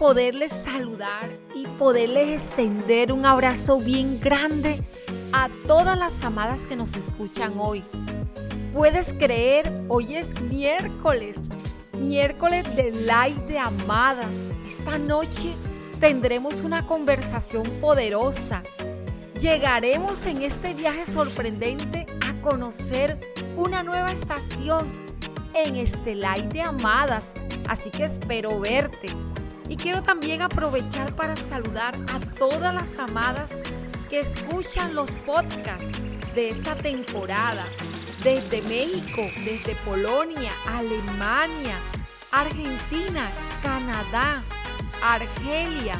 poderles saludar y poderles extender un abrazo bien grande a todas las amadas que nos escuchan hoy. Puedes creer, hoy es miércoles, miércoles de Light de Amadas. Esta noche tendremos una conversación poderosa. Llegaremos en este viaje sorprendente a conocer una nueva estación en este Light de Amadas. Así que espero verte. Y quiero también aprovechar para saludar a todas las amadas que escuchan los podcasts de esta temporada. Desde México, desde Polonia, Alemania, Argentina, Canadá, Argelia,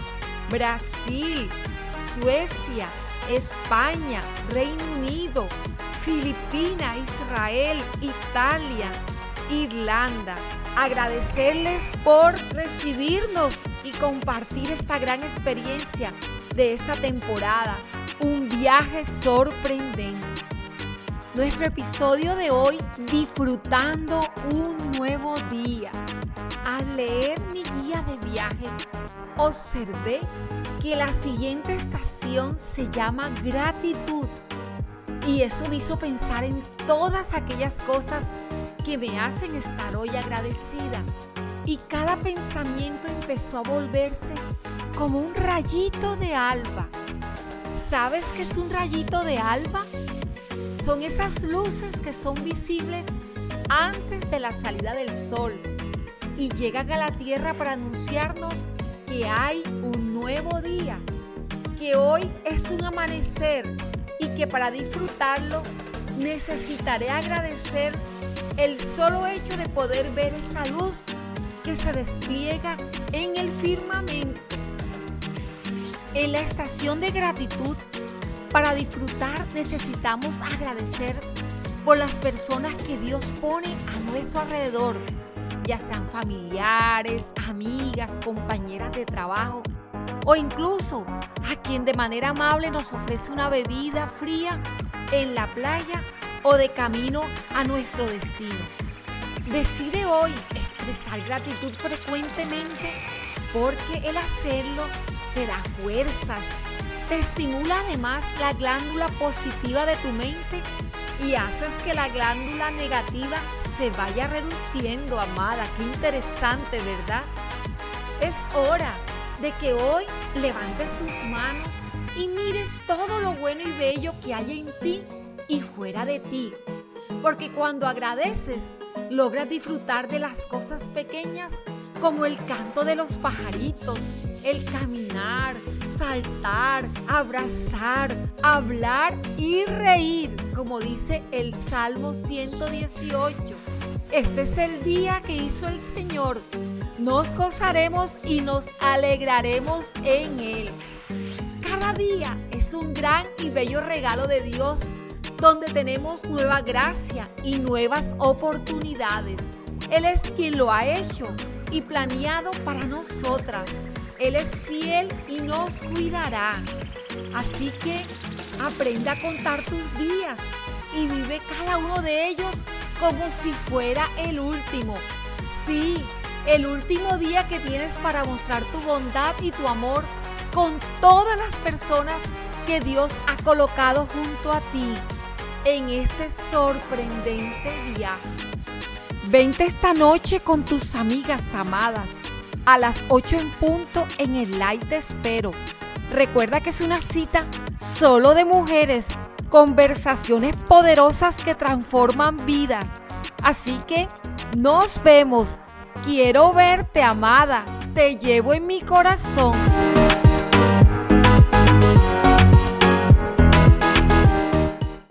Brasil, Suecia, España, Reino Unido, Filipinas, Israel, Italia, Irlanda. Agradecerles por recibirnos y compartir esta gran experiencia de esta temporada, un viaje sorprendente. Nuestro episodio de hoy, disfrutando un nuevo día. Al leer mi guía de viaje, observé que la siguiente estación se llama gratitud. Y eso me hizo pensar en todas aquellas cosas que me hacen estar hoy agradecida. Y cada pensamiento empezó a volverse como un rayito de alba. ¿Sabes qué es un rayito de alba? Son esas luces que son visibles antes de la salida del sol y llegan a la tierra para anunciarnos que hay un nuevo día, que hoy es un amanecer y que para disfrutarlo necesitaré agradecer el solo hecho de poder ver esa luz que se despliega en el firmamento. En la estación de gratitud, para disfrutar necesitamos agradecer por las personas que Dios pone a nuestro alrededor, ya sean familiares, amigas, compañeras de trabajo o incluso a quien de manera amable nos ofrece una bebida fría en la playa o de camino a nuestro destino. Decide hoy expresar gratitud frecuentemente porque el hacerlo te da fuerzas, te estimula además la glándula positiva de tu mente y haces que la glándula negativa se vaya reduciendo, amada. Qué interesante, ¿verdad? Es hora de que hoy levantes tus manos y mires todo lo bueno y bello que hay en ti y fuera de ti. Porque cuando agradeces, logras disfrutar de las cosas pequeñas como el canto de los pajaritos, el caminar, saltar, abrazar, hablar y reír, como dice el Salmo 118. Este es el día que hizo el Señor. Nos gozaremos y nos alegraremos en Él. Cada día es un gran y bello regalo de Dios donde tenemos nueva gracia y nuevas oportunidades. Él es quien lo ha hecho y planeado para nosotras. Él es fiel y nos cuidará. Así que aprenda a contar tus días y vive cada uno de ellos como si fuera el último. Sí, el último día que tienes para mostrar tu bondad y tu amor con todas las personas que Dios ha colocado junto a ti en este sorprendente viaje. Vente esta noche con tus amigas amadas a las 8 en punto en el light de espero. Recuerda que es una cita solo de mujeres, conversaciones poderosas que transforman vidas. Así que nos vemos. Quiero verte, amada. Te llevo en mi corazón.